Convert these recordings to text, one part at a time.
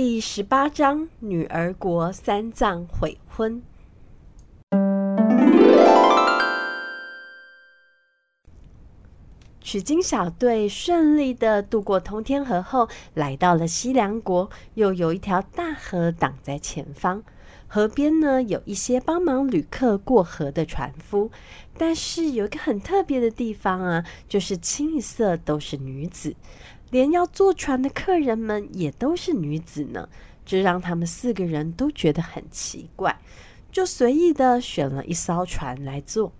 第十八章：女儿国三藏悔婚。取经小队顺利地渡过通天河后，来到了西凉国。又有一条大河挡在前方，河边呢，有一些帮忙旅客过河的船夫。但是有一个很特别的地方啊，就是清一色都是女子。连要坐船的客人们也都是女子呢，这让他们四个人都觉得很奇怪，就随意的选了一艘船来坐。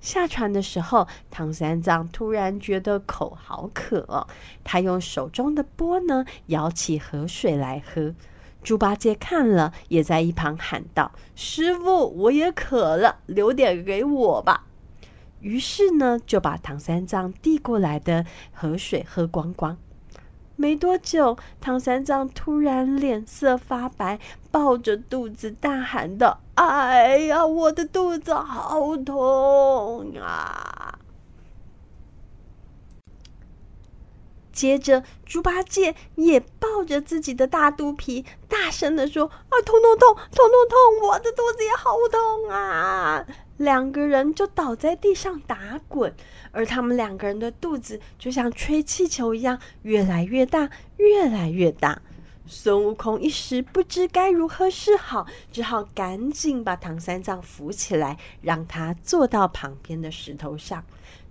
下船的时候，唐三藏突然觉得口好渴哦，他用手中的钵呢舀起河水来喝。猪八戒看了，也在一旁喊道：“师傅，我也渴了，留点给我吧。”于是呢，就把唐三藏递过来的河水喝光光。没多久，唐三藏突然脸色发白，抱着肚子大喊道：“哎呀，我的肚子好痛啊！”接着，猪八戒也抱着自己的大肚皮，大声地说：“啊，痛痛痛，痛痛痛！我的肚子也好痛啊！”两个人就倒在地上打滚，而他们两个人的肚子就像吹气球一样，越来越大，越来越大。孙悟空一时不知该如何是好，只好赶紧把唐三藏扶起来，让他坐到旁边的石头上。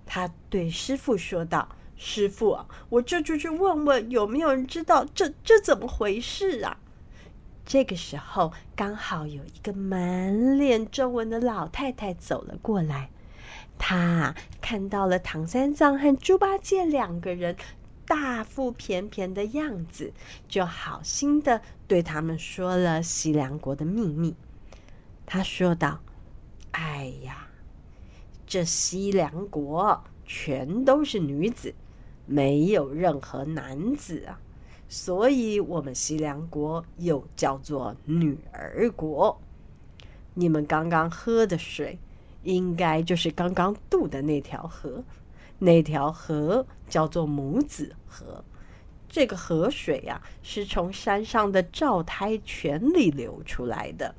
他对师傅说道：“师傅啊，我这就去问问有没有人知道这这怎么回事啊？”这个时候，刚好有一个满脸皱纹的老太太走了过来。她看到了唐三藏和猪八戒两个人大腹便便的样子，就好心的对他们说了西凉国的秘密。她说道：“哎呀，这西凉国全都是女子，没有任何男子啊。”所以，我们西凉国又叫做女儿国。你们刚刚喝的水，应该就是刚刚渡的那条河。那条河叫做母子河。这个河水呀、啊，是从山上的照胎泉里流出来的。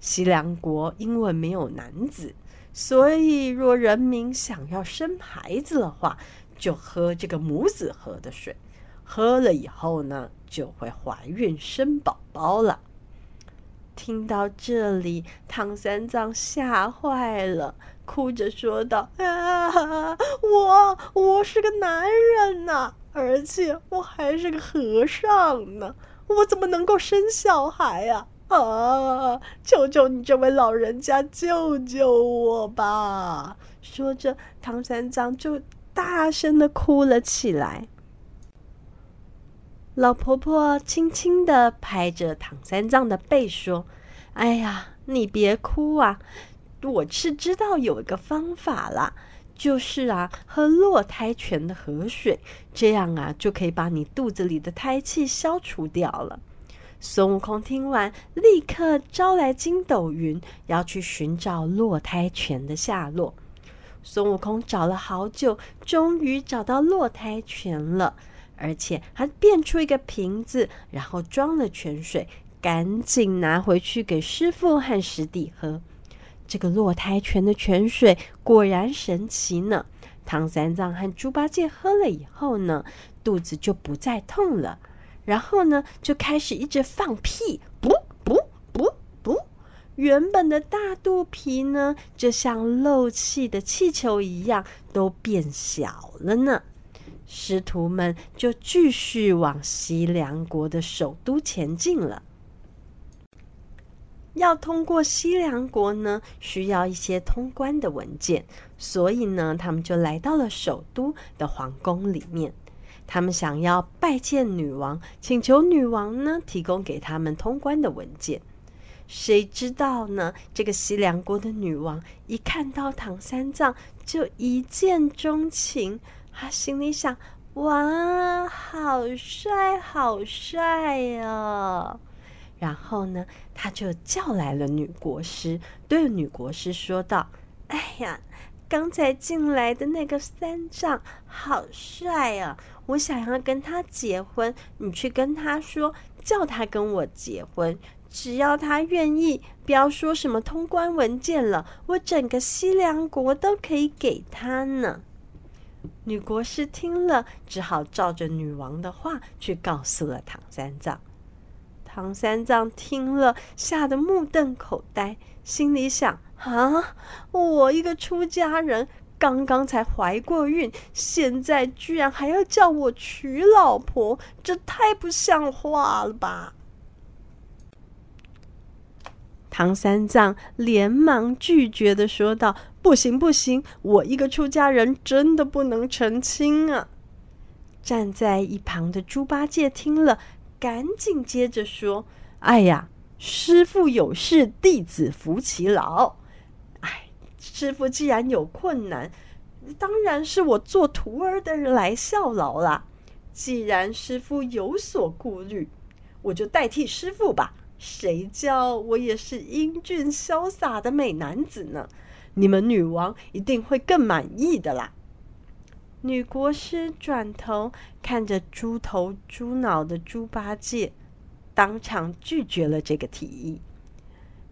西凉国因为没有男子，所以若人民想要生孩子的话，就喝这个母子河的水。喝了以后呢，就会怀孕生宝宝了。听到这里，唐三藏吓坏了，哭着说道：“啊，我我是个男人呐，而且我还是个和尚呢，我怎么能够生小孩呀？啊，求求你这位老人家救救我吧！”说着，唐三藏就大声的哭了起来。老婆婆轻轻的拍着唐三藏的背说：“哎呀，你别哭啊！我是知道有一个方法啦，就是啊，喝落胎泉的河水，这样啊，就可以把你肚子里的胎气消除掉了。”孙悟空听完，立刻招来筋斗云，要去寻找落胎泉的下落。孙悟空找了好久，终于找到落胎泉了。而且还变出一个瓶子，然后装了泉水，赶紧拿回去给师傅和师弟喝。这个落胎泉的泉水果然神奇呢。唐三藏和猪八戒喝了以后呢，肚子就不再痛了，然后呢，就开始一直放屁，噗噗噗噗。原本的大肚皮呢，就像漏气的气球一样，都变小了呢。师徒们就继续往西凉国的首都前进了。要通过西凉国呢，需要一些通关的文件，所以呢，他们就来到了首都的皇宫里面。他们想要拜见女王，请求女王呢提供给他们通关的文件。谁知道呢？这个西凉国的女王一看到唐三藏，就一见钟情。她心里想：“哇，好帅，好帅哦！”然后呢，他就叫来了女国师，对女国师说道：“哎呀，刚才进来的那个三藏好帅啊！我想要跟他结婚，你去跟他说，叫他跟我结婚。只要他愿意，不要说什么通关文件了，我整个西凉国都可以给他呢。”女国师听了，只好照着女王的话去告诉了唐三藏。唐三藏听了，吓得目瞪口呆，心里想。啊！我一个出家人，刚刚才怀过孕，现在居然还要叫我娶老婆，这太不像话了吧！唐三藏连忙拒绝的说道：“不行，不行，我一个出家人真的不能成亲啊！”站在一旁的猪八戒听了，赶紧接着说：“哎呀，师傅有事，弟子服其劳。”哎师傅既然有困难，当然是我做徒儿的人来效劳啦。既然师傅有所顾虑，我就代替师傅吧。谁叫我也是英俊潇洒的美男子呢？你们女王一定会更满意的啦。女国师转头看着猪头猪脑的猪八戒，当场拒绝了这个提议。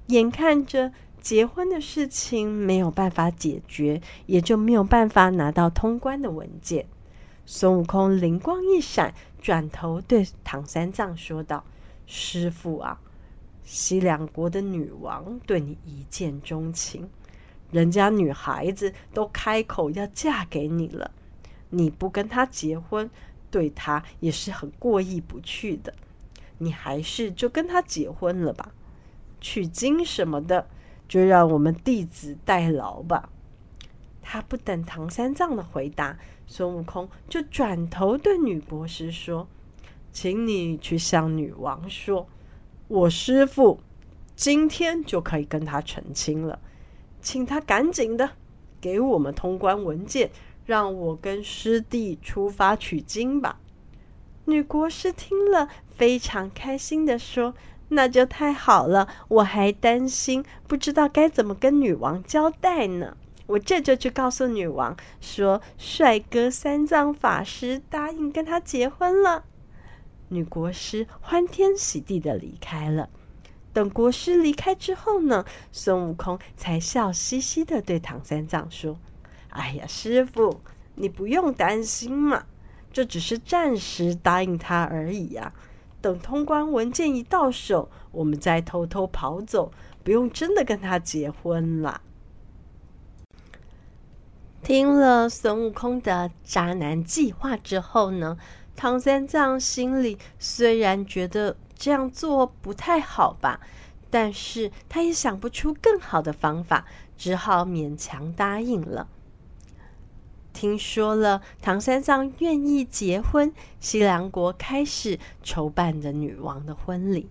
眼看着。结婚的事情没有办法解决，也就没有办法拿到通关的文件。孙悟空灵光一闪，转头对唐三藏说道：“师傅啊，西凉国的女王对你一见钟情，人家女孩子都开口要嫁给你了，你不跟她结婚，对她也是很过意不去的。你还是就跟她结婚了吧，取经什么的。”就让我们弟子代劳吧。他不等唐三藏的回答，孙悟空就转头对女博士说：“请你去向女王说，我师父今天就可以跟他成亲了，请他赶紧的给我们通关文件，让我跟师弟出发取经吧。”女国师听了，非常开心的说。那就太好了，我还担心不知道该怎么跟女王交代呢。我这就去告诉女王，说帅哥三藏法师答应跟他结婚了。女国师欢天喜地的离开了。等国师离开之后呢，孙悟空才笑嘻嘻的对唐三藏说：“哎呀，师傅，你不用担心嘛，这只是暂时答应他而已呀。”等通关文件一到手，我们再偷偷跑走，不用真的跟他结婚了。听了孙悟空的渣男计划之后呢，唐三藏心里虽然觉得这样做不太好吧，但是他也想不出更好的方法，只好勉强答应了。听说了唐三藏愿意结婚，西凉国开始筹办着女王的婚礼。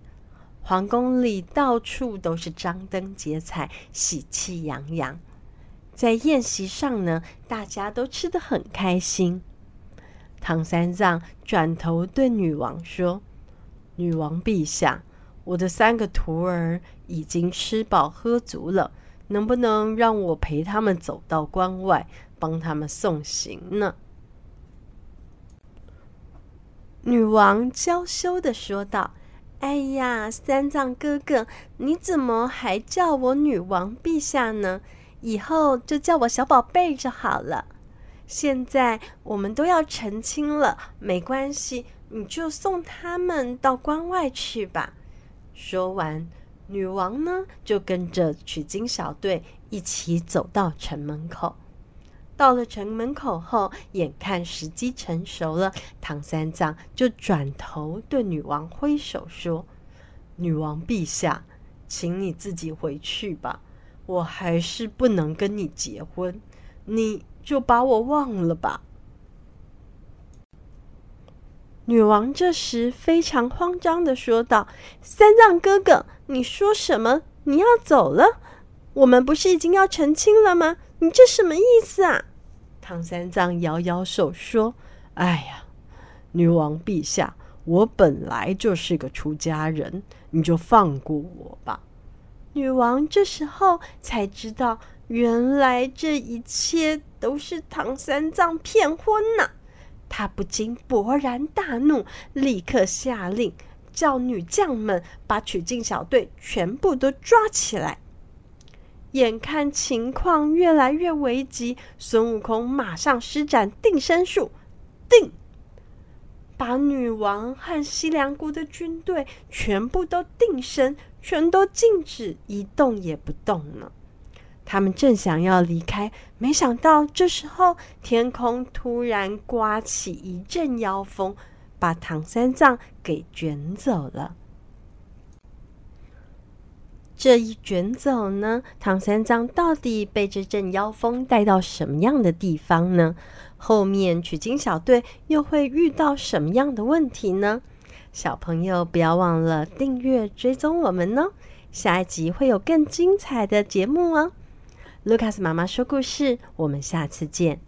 皇宫里到处都是张灯结彩，喜气洋洋。在宴席上呢，大家都吃得很开心。唐三藏转头对女王说：“女王陛下，我的三个徒儿已经吃饱喝足了，能不能让我陪他们走到关外？”帮他们送行呢。女王娇羞的说道：“哎呀，三藏哥哥，你怎么还叫我女王陛下呢？以后就叫我小宝贝就好了。现在我们都要成亲了，没关系，你就送他们到关外去吧。”说完，女王呢就跟着取经小队一起走到城门口。到了城门口后，眼看时机成熟了，唐三藏就转头对女王挥手说：“女王陛下，请你自己回去吧，我还是不能跟你结婚，你就把我忘了吧。”女王这时非常慌张地说道：“三藏哥哥，你说什么？你要走了？我们不是已经要成亲了吗？”你这什么意思啊？唐三藏摇摇手说：“哎呀，女王陛下，我本来就是个出家人，你就放过我吧。”女王这时候才知道，原来这一切都是唐三藏骗婚呐！他不禁勃然大怒，立刻下令叫女将们把取经小队全部都抓起来。眼看情况越来越危急，孙悟空马上施展定身术，定，把女王和西凉国的军队全部都定身，全都静止一动也不动了。他们正想要离开，没想到这时候天空突然刮起一阵妖风，把唐三藏给卷走了。这一卷走呢，唐三藏到底被这阵妖风带到什么样的地方呢？后面取经小队又会遇到什么样的问题呢？小朋友不要忘了订阅追踪我们哦，下一集会有更精彩的节目哦。卢卡斯妈妈说故事，我们下次见。